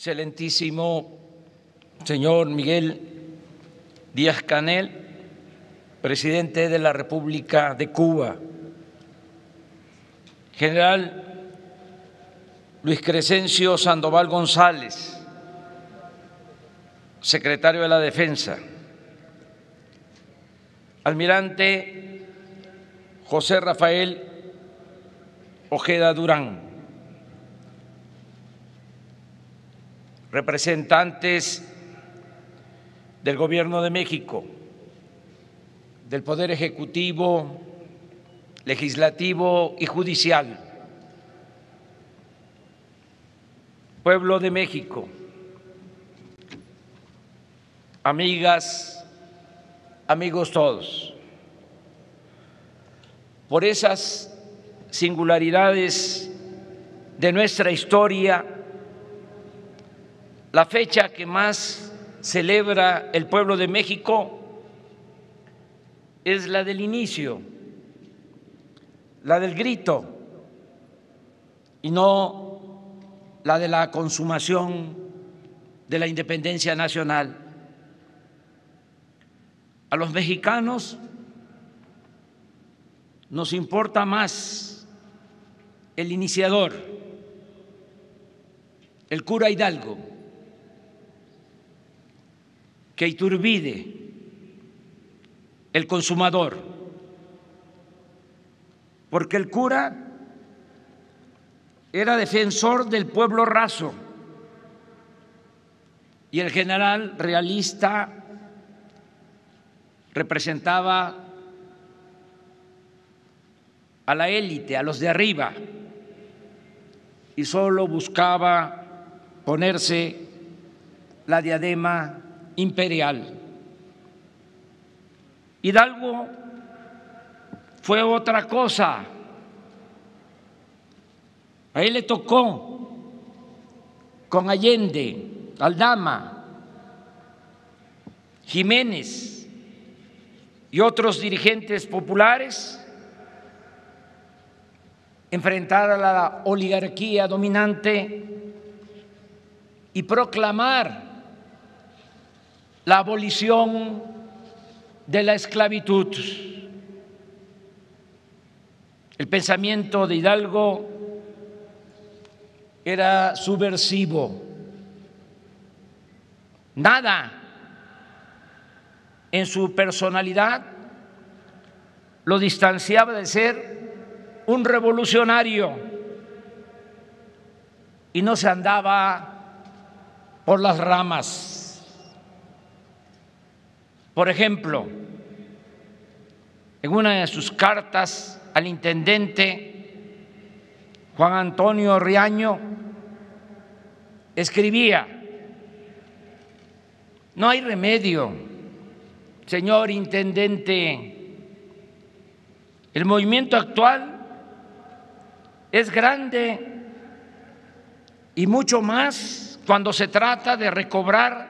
excelentísimo señor Miguel Díaz Canel, presidente de la República de Cuba, general Luis Crescencio Sandoval González, secretario de la Defensa, almirante José Rafael Ojeda Durán, representantes del Gobierno de México, del Poder Ejecutivo, Legislativo y Judicial, pueblo de México, amigas, amigos todos, por esas singularidades de nuestra historia, la fecha que más celebra el pueblo de México es la del inicio, la del grito, y no la de la consumación de la independencia nacional. A los mexicanos nos importa más el iniciador, el cura Hidalgo, que Iturbide, el consumador, porque el cura era defensor del pueblo raso. Y el general realista representaba a la élite, a los de arriba, y solo buscaba ponerse la diadema imperial. Hidalgo fue otra cosa. A él le tocó con Allende, Aldama, Jiménez y otros dirigentes populares enfrentar a la oligarquía dominante y proclamar la abolición de la esclavitud. El pensamiento de Hidalgo era subversivo. Nada en su personalidad lo distanciaba de ser un revolucionario y no se andaba por las ramas. Por ejemplo, en una de sus cartas al intendente Juan Antonio Riaño, escribía, no hay remedio, señor intendente, el movimiento actual es grande y mucho más cuando se trata de recobrar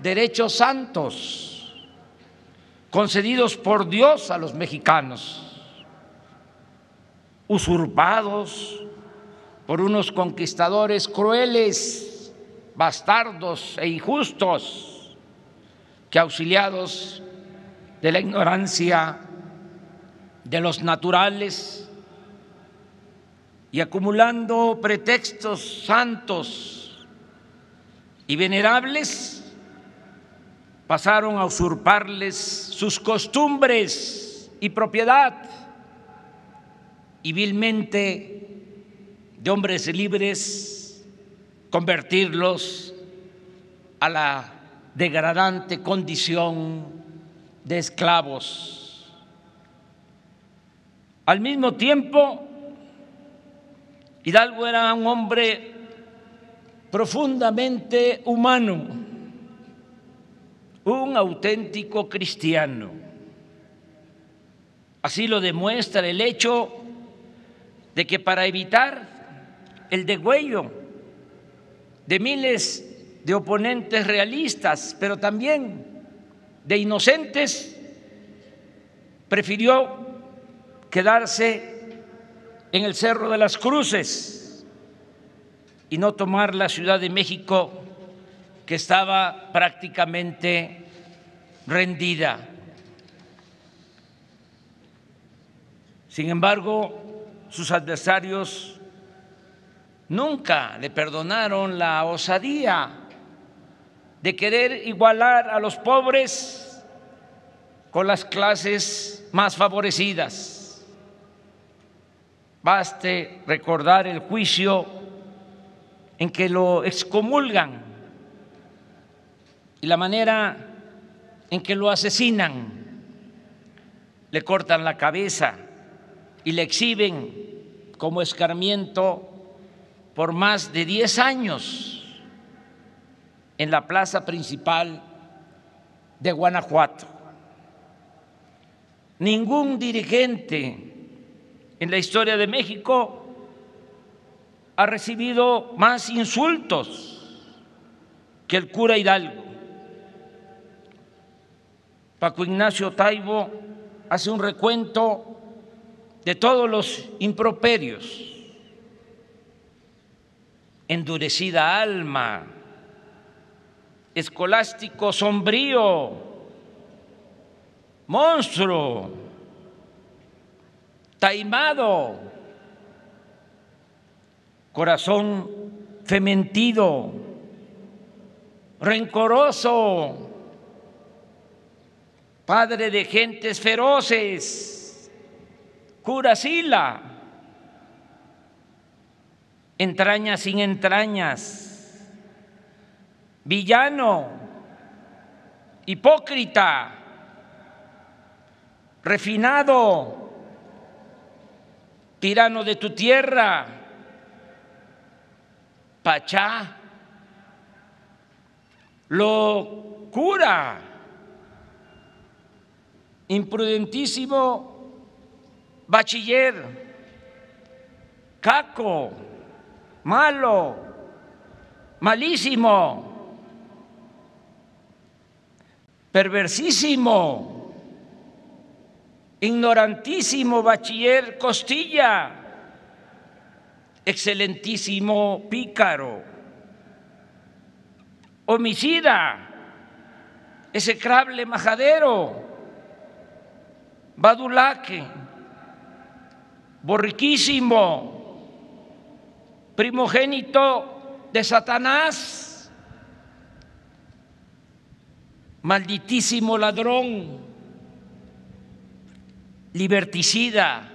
derechos santos concedidos por Dios a los mexicanos, usurpados por unos conquistadores crueles, bastardos e injustos, que auxiliados de la ignorancia de los naturales y acumulando pretextos santos y venerables, pasaron a usurparles sus costumbres y propiedad y vilmente de hombres libres convertirlos a la degradante condición de esclavos. Al mismo tiempo, Hidalgo era un hombre profundamente humano un auténtico cristiano. Así lo demuestra el hecho de que para evitar el degüello de miles de oponentes realistas, pero también de inocentes, prefirió quedarse en el Cerro de las Cruces y no tomar la Ciudad de México que estaba prácticamente rendida. Sin embargo, sus adversarios nunca le perdonaron la osadía de querer igualar a los pobres con las clases más favorecidas. Baste recordar el juicio en que lo excomulgan y la manera en que lo asesinan, le cortan la cabeza y le exhiben como escarmiento por más de 10 años en la plaza principal de Guanajuato. Ningún dirigente en la historia de México ha recibido más insultos que el cura Hidalgo. Paco Ignacio Taibo hace un recuento de todos los improperios. Endurecida alma, escolástico sombrío, monstruo, taimado, corazón fementido, rencoroso, padre de gentes feroces, curasila, entrañas sin entrañas, villano, hipócrita, refinado, tirano de tu tierra, Pachá, locura, imprudentísimo bachiller, caco, malo, malísimo, perversísimo, ignorantísimo bachiller Costilla excelentísimo pícaro, homicida, execrable majadero, badulaque, borriquísimo, primogénito de Satanás, malditísimo ladrón, liberticida,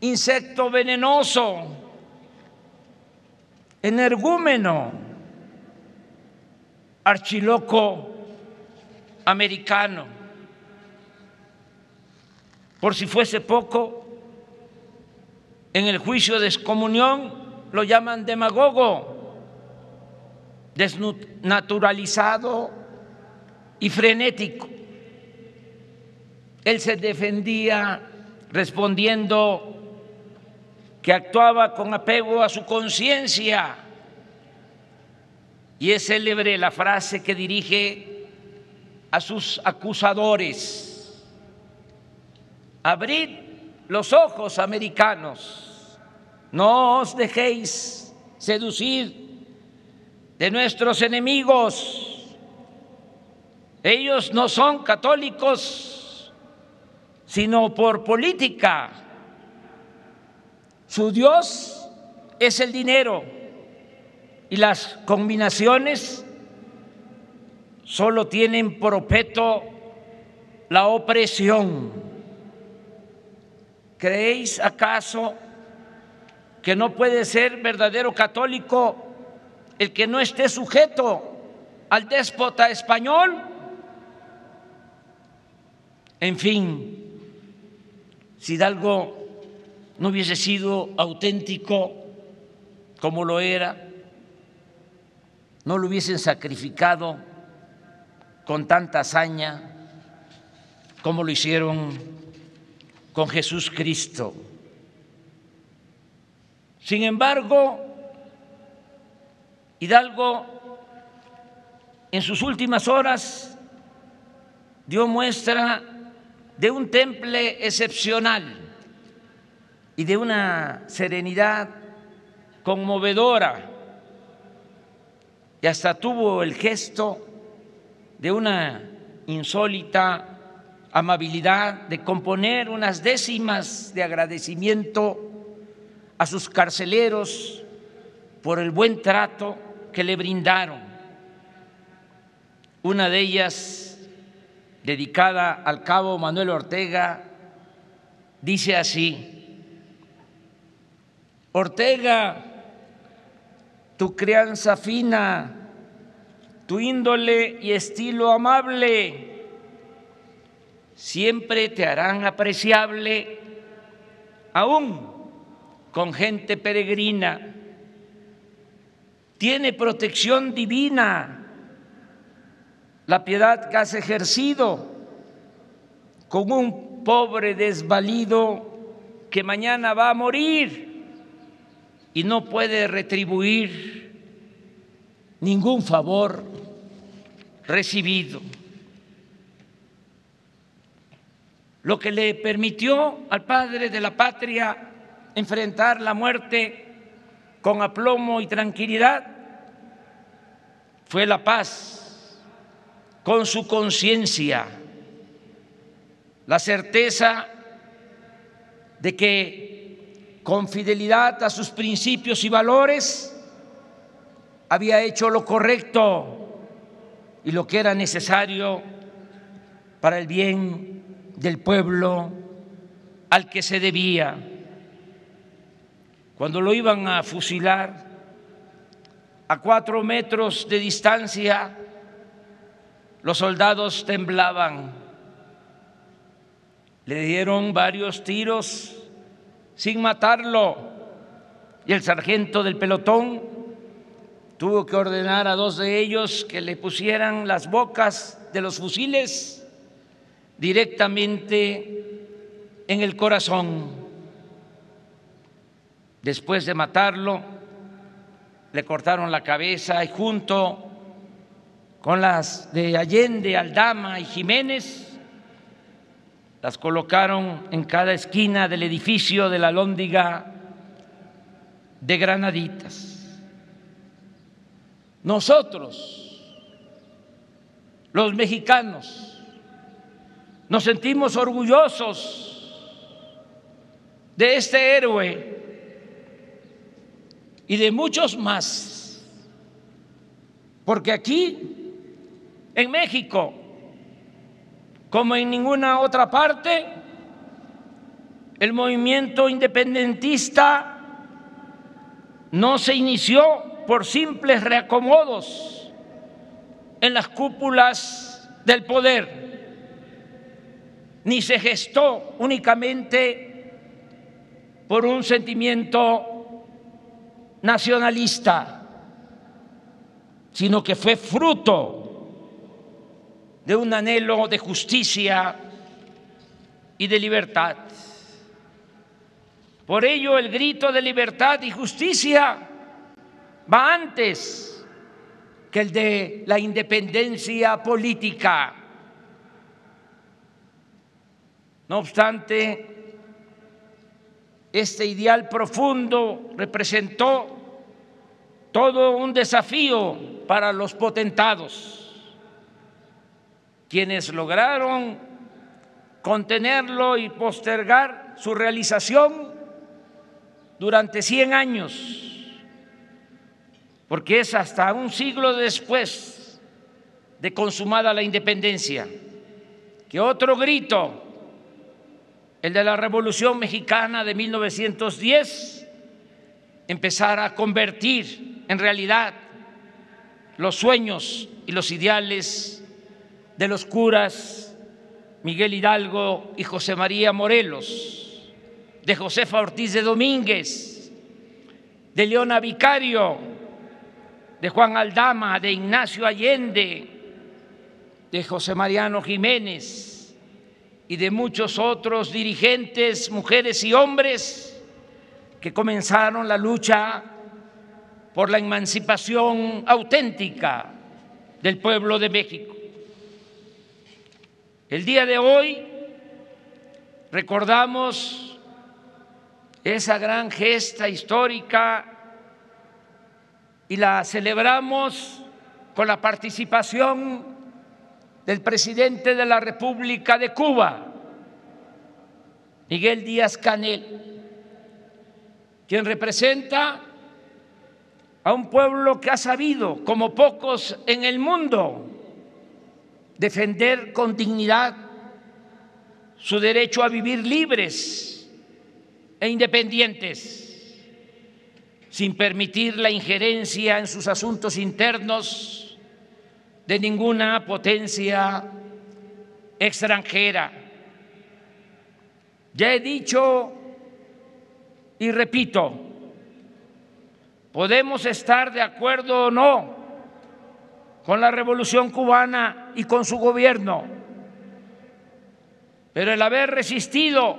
insecto venenoso, energúmeno, archiloco americano. Por si fuese poco, en el juicio de excomunión lo llaman demagogo, desnaturalizado y frenético. Él se defendía respondiendo que actuaba con apego a su conciencia. Y es célebre la frase que dirige a sus acusadores. Abrid los ojos, americanos, no os dejéis seducir de nuestros enemigos. Ellos no son católicos, sino por política su Dios es el dinero y las combinaciones solo tienen por objeto la opresión. ¿Creéis acaso que no puede ser verdadero católico el que no esté sujeto al déspota español? En fin, si Hidalgo no hubiese sido auténtico como lo era, no lo hubiesen sacrificado con tanta hazaña como lo hicieron con Jesús Cristo. Sin embargo, Hidalgo en sus últimas horas dio muestra de un temple excepcional y de una serenidad conmovedora y hasta tuvo el gesto de una insólita amabilidad de componer unas décimas de agradecimiento a sus carceleros por el buen trato que le brindaron. Una de ellas, dedicada al cabo Manuel Ortega, dice así, Ortega, tu crianza fina, tu índole y estilo amable, siempre te harán apreciable, aún con gente peregrina. Tiene protección divina la piedad que has ejercido con un pobre desvalido que mañana va a morir y no puede retribuir ningún favor recibido. Lo que le permitió al padre de la patria enfrentar la muerte con aplomo y tranquilidad fue la paz con su conciencia, la certeza de que con fidelidad a sus principios y valores había hecho lo correcto y lo que era necesario para el bien del pueblo al que se debía. Cuando lo iban a fusilar a cuatro metros de distancia, los soldados temblaban. Le dieron varios tiros sin matarlo y el sargento del pelotón tuvo que ordenar a dos de ellos que le pusieran las bocas de los fusiles directamente en el corazón. Después de matarlo, le cortaron la cabeza y junto con las de Allende, Aldama y Jiménez, las colocaron en cada esquina del edificio de la Lóndiga de Granaditas. Nosotros, los mexicanos, nos sentimos orgullosos de este héroe y de muchos más, porque aquí, en México, como en ninguna otra parte, el movimiento independentista no se inició por simples reacomodos en las cúpulas del poder, ni se gestó únicamente por un sentimiento nacionalista, sino que fue fruto de un anhelo de justicia y de libertad. Por ello el grito de libertad y justicia va antes que el de la independencia política. No obstante, este ideal profundo representó todo un desafío para los potentados, quienes lograron contenerlo y postergar su realización durante 100 años porque es hasta un siglo después de consumada la independencia que otro grito, el de la Revolución Mexicana de 1910, empezara a convertir en realidad los sueños y los ideales de los curas Miguel Hidalgo y José María Morelos, de Josefa Ortiz de Domínguez, de Leona Vicario, de Juan Aldama, de Ignacio Allende, de José Mariano Jiménez y de muchos otros dirigentes, mujeres y hombres que comenzaron la lucha por la emancipación auténtica del pueblo de México. El día de hoy recordamos esa gran gesta histórica y la celebramos con la participación del presidente de la República de Cuba, Miguel Díaz Canel, quien representa a un pueblo que ha sabido, como pocos en el mundo, defender con dignidad su derecho a vivir libres e independientes, sin permitir la injerencia en sus asuntos internos de ninguna potencia extranjera. Ya he dicho y repito, podemos estar de acuerdo o no con la revolución cubana y con su gobierno, pero el haber resistido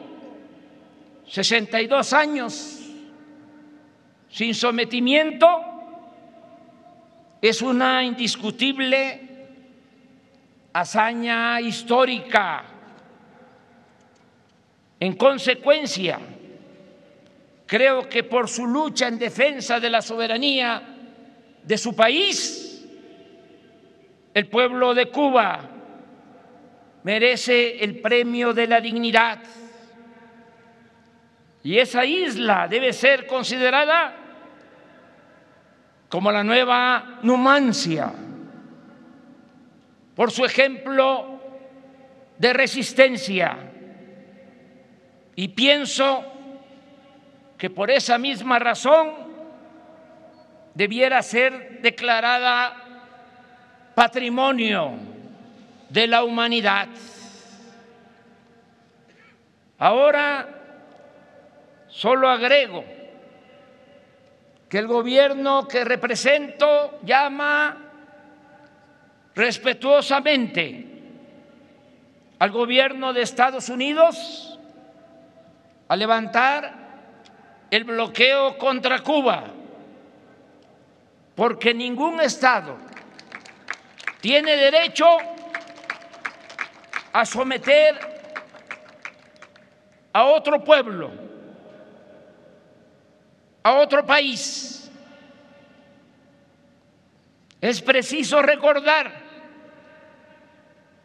62 años sin sometimiento es una indiscutible hazaña histórica. En consecuencia, creo que por su lucha en defensa de la soberanía de su país, el pueblo de Cuba merece el premio de la dignidad. Y esa isla debe ser considerada como la nueva Numancia, por su ejemplo de resistencia. Y pienso que por esa misma razón debiera ser declarada patrimonio de la humanidad. Ahora solo agrego que el gobierno que represento llama respetuosamente al gobierno de Estados Unidos a levantar el bloqueo contra Cuba, porque ningún Estado tiene derecho a someter a otro pueblo, a otro país. Es preciso recordar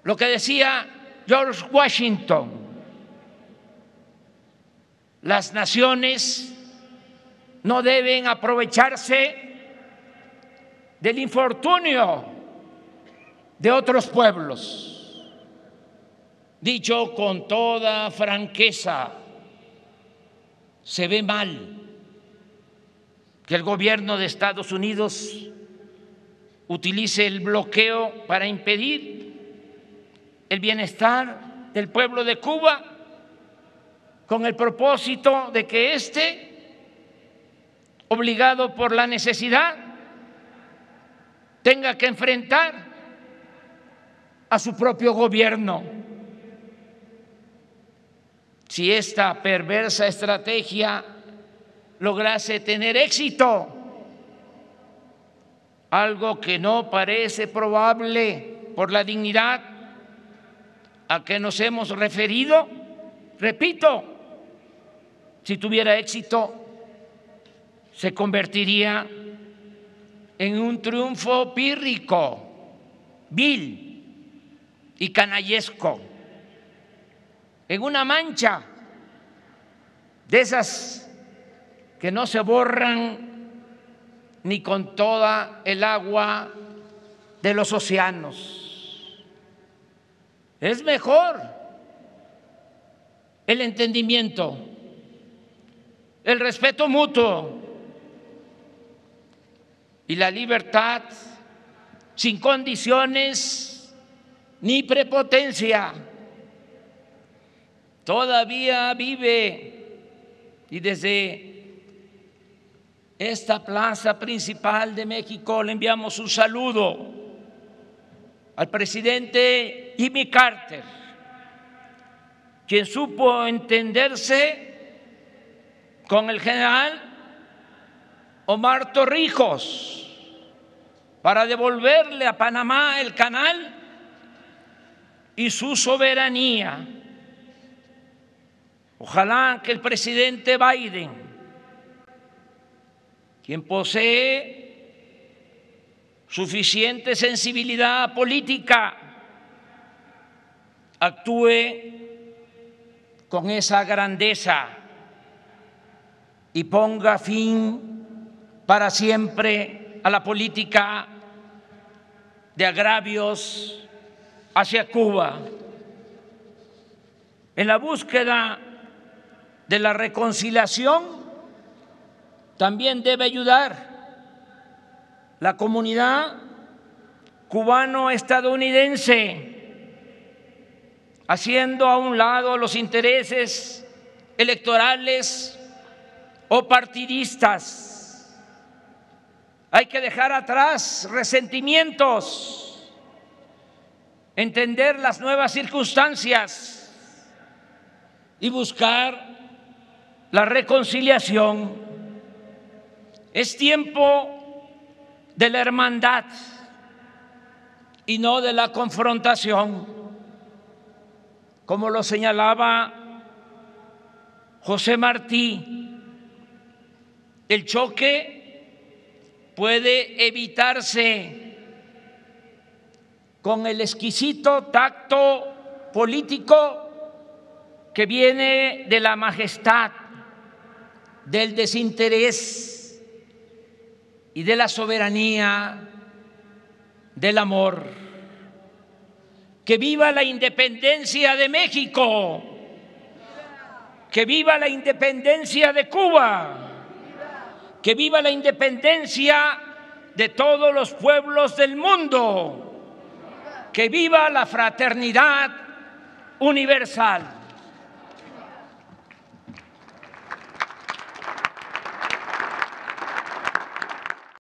lo que decía George Washington. Las naciones no deben aprovecharse del infortunio de otros pueblos. Dicho con toda franqueza, se ve mal que el gobierno de Estados Unidos utilice el bloqueo para impedir el bienestar del pueblo de Cuba con el propósito de que éste obligado por la necesidad, tenga que enfrentar a su propio gobierno. Si esta perversa estrategia lograse tener éxito, algo que no parece probable por la dignidad a que nos hemos referido, repito, si tuviera éxito, se convertiría en un triunfo pírrico, vil y canallesco, en una mancha de esas que no se borran ni con toda el agua de los océanos. Es mejor el entendimiento, el respeto mutuo, y la libertad sin condiciones ni prepotencia. Todavía vive y desde esta plaza principal de México le enviamos un saludo al presidente Jimmy Carter, quien supo entenderse con el general Omar Torrijos para devolverle a Panamá el canal y su soberanía. Ojalá que el presidente Biden, quien posee suficiente sensibilidad política, actúe con esa grandeza y ponga fin para siempre a la política de agravios hacia Cuba. En la búsqueda de la reconciliación también debe ayudar la comunidad cubano-estadounidense, haciendo a un lado los intereses electorales o partidistas. Hay que dejar atrás resentimientos, entender las nuevas circunstancias y buscar la reconciliación. Es tiempo de la hermandad y no de la confrontación, como lo señalaba José Martí. El choque puede evitarse con el exquisito tacto político que viene de la majestad, del desinterés y de la soberanía, del amor. Que viva la independencia de México, que viva la independencia de Cuba, que viva la independencia de todos los pueblos del mundo, que viva la fraternidad universal.